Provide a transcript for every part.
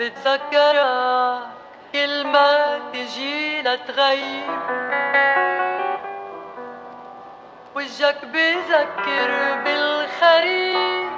بتذكرها كل ما تجي لتغيب وجهك بذكر بالخريف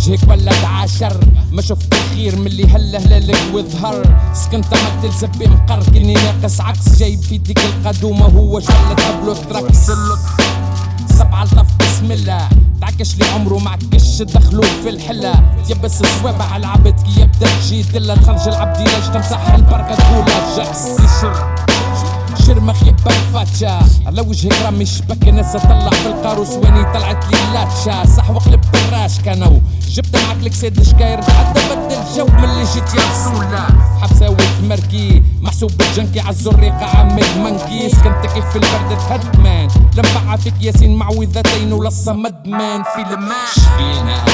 وجهك ولا تعاشر ما شفت الخير من اللي هلا هلالك وظهر. سكنت عملت الزبي مقر. كني ناقص عكس جايب في ديك القدومة. هو شلت قبله تركس سبعة الطف بسم الله. تعكش لي عمره معكش دخلوا في الحلة. تيبس الصوابع العبد كي يبدأ تجي دلة. تخرج العبد يلاش تمسح البركة تقول يشر شرمخ يبا الفاتشا على وجهك رامي شبك ناس طلع في القاروس ويني طلعت لي اللاتشا صح وقلب براش كانوا. جبت معاك الكسيد شكاير تعدى بدل جو من اللي جيت يا رسولة حبسة وتمركي محسوب بالجنكي عالزريقة عامل منكي. سكنت كيف في البرد تهدمان. لمبعة فيك ياسين معوذتين ولصة مدمان في لمان شبينا.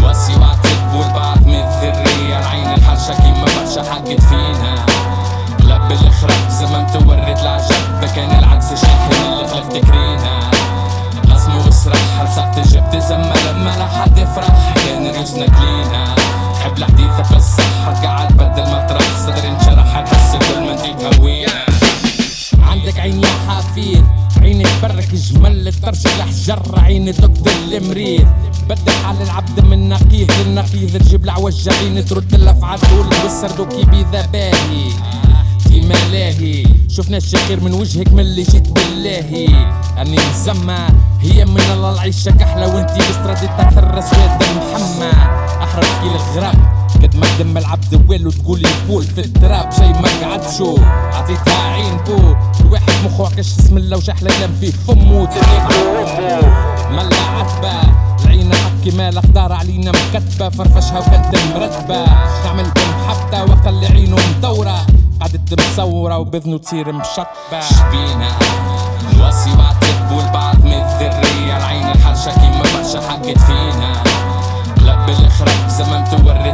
نوسي وعتب والبعض من الذرية العين الحرشة كيما برشا حكت فينا. قلب الخرب زمن تورد العجب. كان العكس شاحن اللي خلف تكرينا. قسم وسرح رسعت جبت زمة لما لا حد يفرح. كان ريوسنا كلينا. تحب الحديثة في الصحة قاعد بدل مطرح صدري انشرح تحس كل ما انتي تهوينا. عندك عين يا حفيظ عينك برك جمل. ترشق الحجر عين دكتور المريض بدل حال العبد من نقيض. للنقيض تجيب العوج. عين ترد الأفعال. تقول والسردوكي بذا باهي في ملاهي. شفنا الشخير من وجهك من اللي جيت بالله أني مسمى هي من الله العيشة كحلة وانتي بستراتي تكثر اسود محمى احرف كيل الغراب. قد ما دم العبد ويل وتقولي بول في التراب. شي ما قعدشو عطيتها عين بو. الواحد مخو عكش اسم الله وشحلة كلام فيه؟ فمو. تنيكو امو ملا عتبة. العين حكي ما الاقدار علينا مكتبة. فرفشها وكانت مرتبة تعمل بمحبتة وقت اللي عينه مدورة قعدت مصورة وبذنه تصير مشطبة شبينا. نوصي وعتب والبعض من الذرية. العين الحرشة كيما برشا حكت فينا. قلب الخرب زمن تورد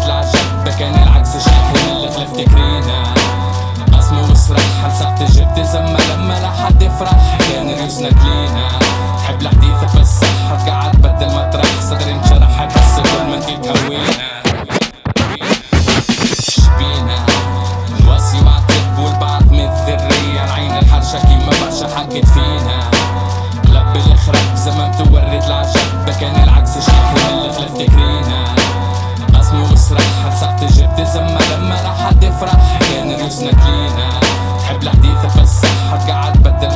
كلينا تحب الحديثة في الصحة قاعد بدل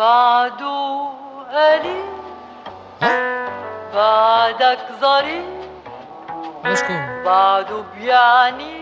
بعده قليل بعدك ظريف؟ بعده بيعني